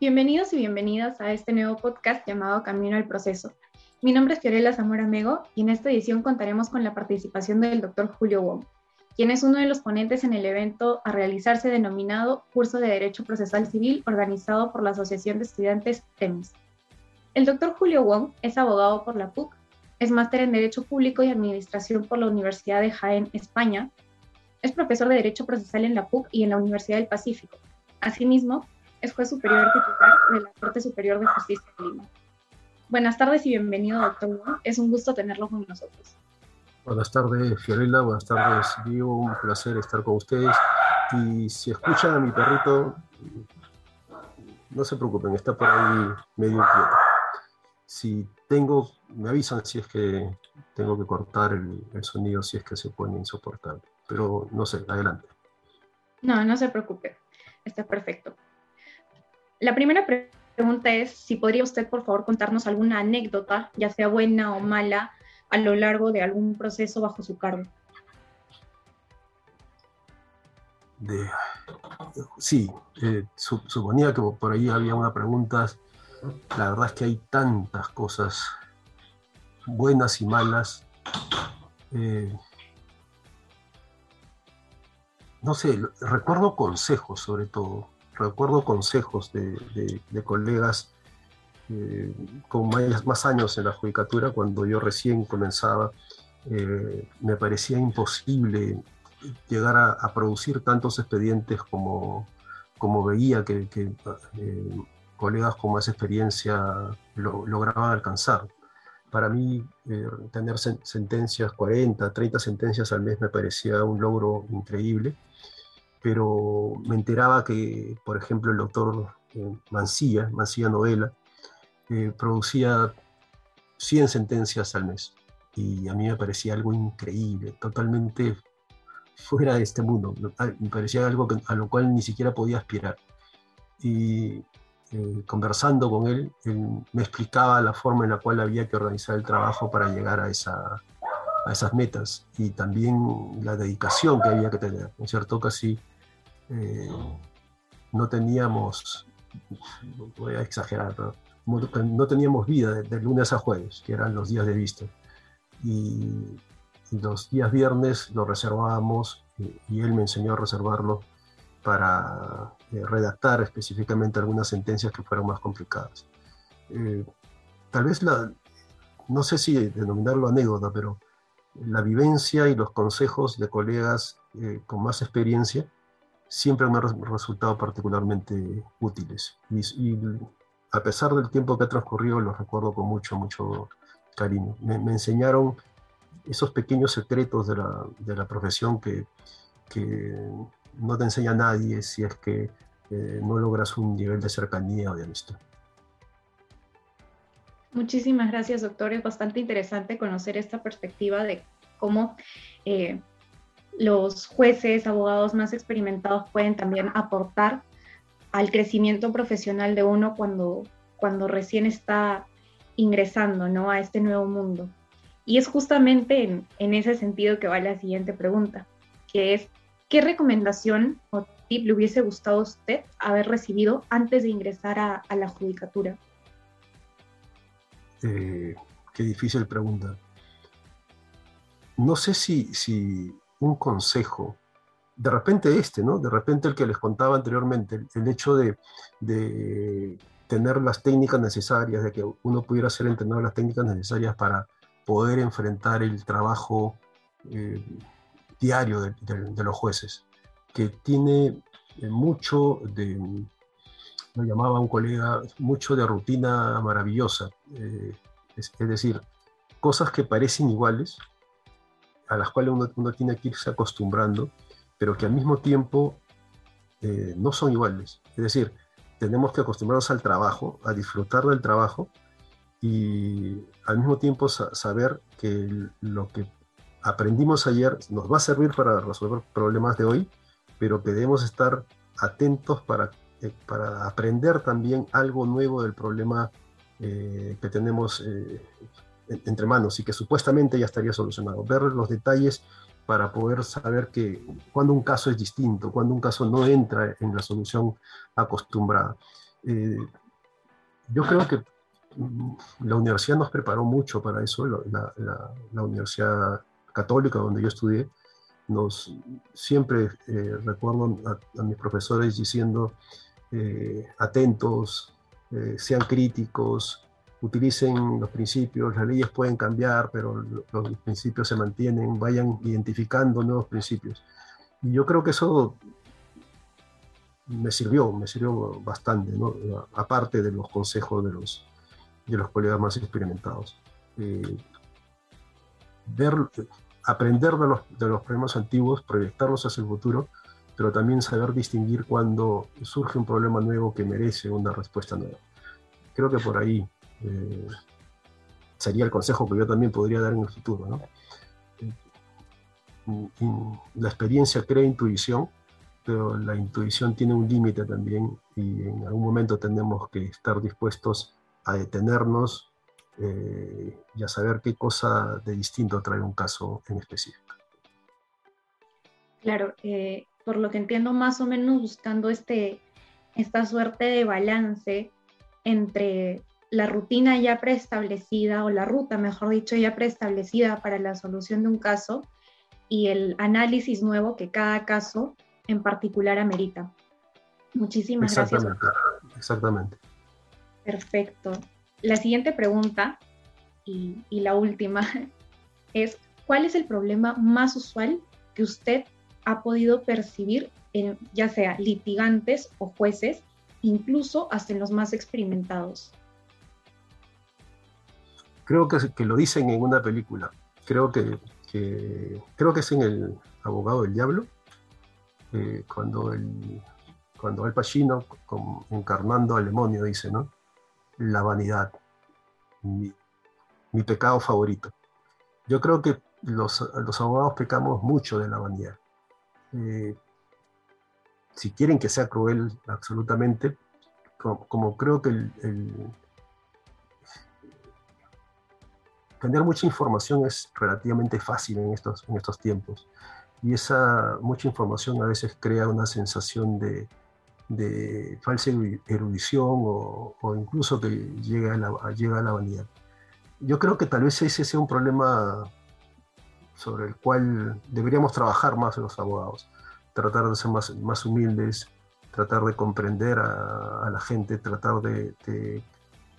Bienvenidos y bienvenidas a este nuevo podcast llamado Camino al Proceso. Mi nombre es Fiorella Zamora Mego y en esta edición contaremos con la participación del doctor Julio Wong, quien es uno de los ponentes en el evento a realizarse denominado Curso de Derecho Procesal Civil organizado por la Asociación de Estudiantes TEMIS. El doctor Julio Wong es abogado por la PUC, es máster en Derecho Público y Administración por la Universidad de Jaén, España, es profesor de Derecho Procesal en la PUC y en la Universidad del Pacífico. Asimismo, es juez superior titular de la Corte Superior de Justicia de Lima. Buenas tardes y bienvenido, doctor Wong. Es un gusto tenerlo con nosotros. Buenas tardes, Fiorella. Buenas tardes, Diego. Un placer estar con ustedes. Y si escuchan a mi perrito, no se preocupen, está por ahí medio inquieto. Si tengo, me avisan si es que tengo que cortar el, el sonido, si es que se pone insoportable. Pero no sé, adelante. No, no se preocupe. Está perfecto. La primera pregunta es si podría usted, por favor, contarnos alguna anécdota, ya sea buena o mala, a lo largo de algún proceso bajo su cargo. De, sí, eh, su, suponía que por ahí había una pregunta. La verdad es que hay tantas cosas buenas y malas. Eh, no sé, recuerdo consejos sobre todo recuerdo consejos de, de, colegas eh, con más, más, años en la judicatura, cuando yo recién comenzaba, eh, me parecía imposible llegar a, a, producir tantos expedientes como, como veía que, que eh, colegas con más experiencia lo, lograban alcanzar. Para mí, tener sentencias, 40, 30 sentencias al mes me parecía un logro increíble pero me enteraba que, por ejemplo, el doctor eh, Mancilla, Mancilla Novela, eh, producía 100 sentencias al mes. Y a mí me parecía algo increíble, totalmente fuera de este mundo. Me parecía algo a lo cual ni siquiera podía aspirar. Y eh, conversando con él, él me explicaba la forma en la cual había que organizar el trabajo para llegar a esa, a esas metas y también la dedicación que había que tener, ¿no es cierto? Casi eh, no teníamos, voy a exagerar, pero no teníamos vida de, lunes a jueves, que eran los días de vista. Y, los días viernes lo reservábamos y, él me enseñó a reservarlo para eh, redactar específicamente algunas sentencias que fueran más complicadas. Eh, tal vez la, no sé si denominarlo anécdota, pero la vivencia y los consejos de colegas eh, con más experiencia siempre me han resultado particularmente útiles. Y, a pesar del tiempo que ha transcurrido, los recuerdo con mucho, mucho cariño. Me, enseñaron esos pequeños secretos de la, de la profesión que, que, no te enseña nadie si es que eh, no logras un nivel de cercanía o de amistad. Muchísimas gracias, doctor. Es bastante interesante conocer esta perspectiva de cómo eh, los jueces, abogados más experimentados pueden también aportar al crecimiento profesional de uno cuando, cuando recién está ingresando ¿no? a este nuevo mundo. Y es justamente en, en, ese sentido que va la siguiente pregunta, que es, ¿qué recomendación o tip le hubiese gustado a usted haber recibido antes de ingresar a, a la judicatura? Eh, qué difícil pregunta. No sé si, si un consejo, de repente este, ¿no? De repente el que les contaba anteriormente, el, hecho de, de, tener las técnicas necesarias, de que uno pudiera ser entrenado las técnicas necesarias para poder enfrentar el trabajo eh, diario de, de, los jueces, que tiene eh, mucho de, lo llamaba un colega, mucho de rutina maravillosa. Eh, es, decir, cosas que parecen iguales, a las cuales uno, tiene que irse acostumbrando, pero que al mismo tiempo eh, no son iguales. Es decir, tenemos que acostumbrarnos al trabajo, a disfrutar del trabajo y al mismo tiempo saber que lo que aprendimos ayer nos va a servir para resolver problemas de hoy, pero que debemos estar atentos para eh, para aprender también algo nuevo del problema eh, que tenemos entre manos y que supuestamente ya estaría solucionado. Ver los detalles para poder saber que cuando un caso es distinto, cuando un caso no entra en la solución acostumbrada. Eh, yo creo que mm, la universidad nos preparó mucho para eso, la, la, Universidad Católica donde yo estudié, nos siempre eh, recuerdo a, mis profesores diciendo eh, atentos, sean críticos, utilicen los principios, las leyes pueden cambiar, pero los principios se mantienen, vayan identificando nuevos principios. Y yo creo que eso me sirvió, me sirvió bastante, ¿no? aparte de los consejos de los, de los colegas más experimentados. Eh, ver, aprender de los, de los problemas antiguos, proyectarlos hacia el futuro, pero también saber distinguir cuando surge un problema nuevo que merece una respuesta nueva. Creo que por ahí eh, sería el consejo que yo también podría dar en el futuro. ¿no? Eh, la experiencia crea intuición pero la intuición tiene un límite también y en algún momento tenemos que estar dispuestos a detenernos eh, y a saber qué cosa de distinto trae un caso en específico. Claro, eh, por lo que entiendo más o menos buscando este, esta suerte de balance entre la rutina ya preestablecida o la ruta, mejor dicho, ya preestablecida para la solución de un caso y el análisis nuevo que cada caso en particular amerita. Muchísimas gracias. Exactamente. Perfecto. La siguiente pregunta y, la última es, ¿cuál es el problema más usual que usted ha podido percibir en ya sea litigantes o jueces, incluso hasta en los más experimentados? Creo que, que lo dicen en una película. Creo que, creo que es en El abogado del diablo eh, cuando, el, cuando Al Pacino, encarnando al demonio, dice, ¿no? La vanidad, mi, pecado favorito. Yo creo que los, los, abogados pecamos mucho de la vanidad. Eh, si quieren que sea cruel absolutamente, como, creo que el, tener mucha información es relativamente fácil en estos, en estos tiempos y esa mucha información a veces crea una sensación de, de falsa erudición o, o, incluso que llega a, la, llega a la vanidad. Yo creo que tal vez ese sea un problema sobre el cual deberíamos trabajar más los abogados, tratar de ser más, más humildes, tratar de comprender a, a la gente, tratar de, de,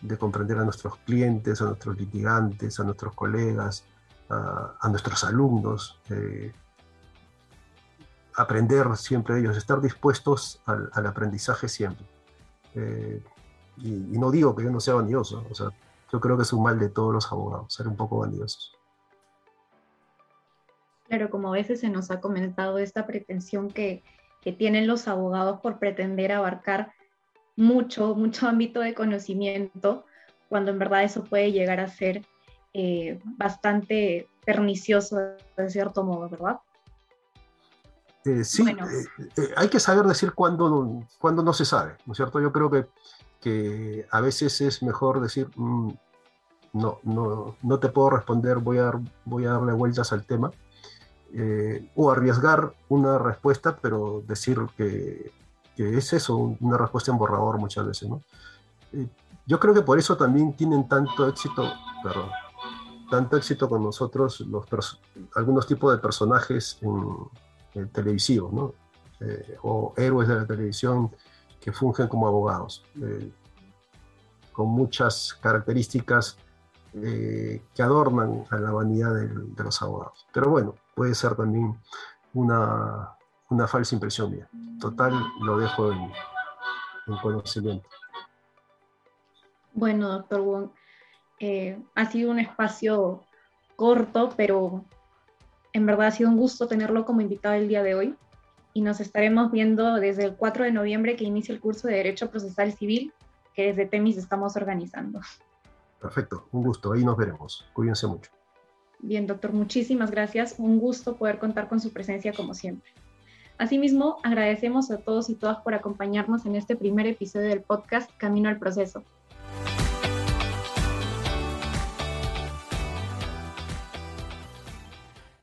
de, comprender a nuestros clientes, a nuestros litigantes, a nuestros colegas, a, a nuestros alumnos. Eh, aprender siempre de ellos, estar dispuestos al, aprendizaje siempre. Eh, y, no digo que yo no sea vanidoso, o sea, yo creo que es un mal de todos los abogados, ser un poco vanidosos. Claro, como a veces se nos ha comentado esta pretensión que, que tienen los abogados por pretender abarcar mucho, mucho ámbito de conocimiento, cuando en verdad eso puede llegar a ser eh, bastante pernicioso de cierto modo, ¿verdad? Eh, sí, eh, eh, hay que saber decir cuándo, cuando no se sabe, ¿no es cierto? Yo creo que, que a veces es mejor decir, mm, no, no, no te puedo responder, voy a, voy a darle vueltas al tema, o arriesgar una respuesta, pero decir que, que, es eso, una respuesta en borrador muchas veces, ¿no? yo creo que por eso también tienen tanto éxito, perdón, tanto éxito con nosotros los algunos tipos de personajes en eh, televisivos, ¿no? Eh, o héroes de la televisión que fungen como abogados, eh, con muchas características que adornan a la vanidad de, los abogados. Pero bueno, puede ser también una, una falsa impresión mía. Total, lo dejo en, en conocimiento. Bueno, doctor Wong, ha sido un espacio corto, pero en verdad ha sido un gusto tenerlo como invitado el día de hoy y nos estaremos viendo desde el 4 de noviembre que inicia el curso de Derecho Procesal Civil que desde TEMIS estamos organizando. Perfecto, un gusto, ahí nos veremos. Cuídense mucho. Bien, doctor, muchísimas gracias. Un gusto poder contar con su presencia como siempre. Asimismo, agradecemos a todos y todas por acompañarnos en este primer episodio del podcast Camino al Proceso.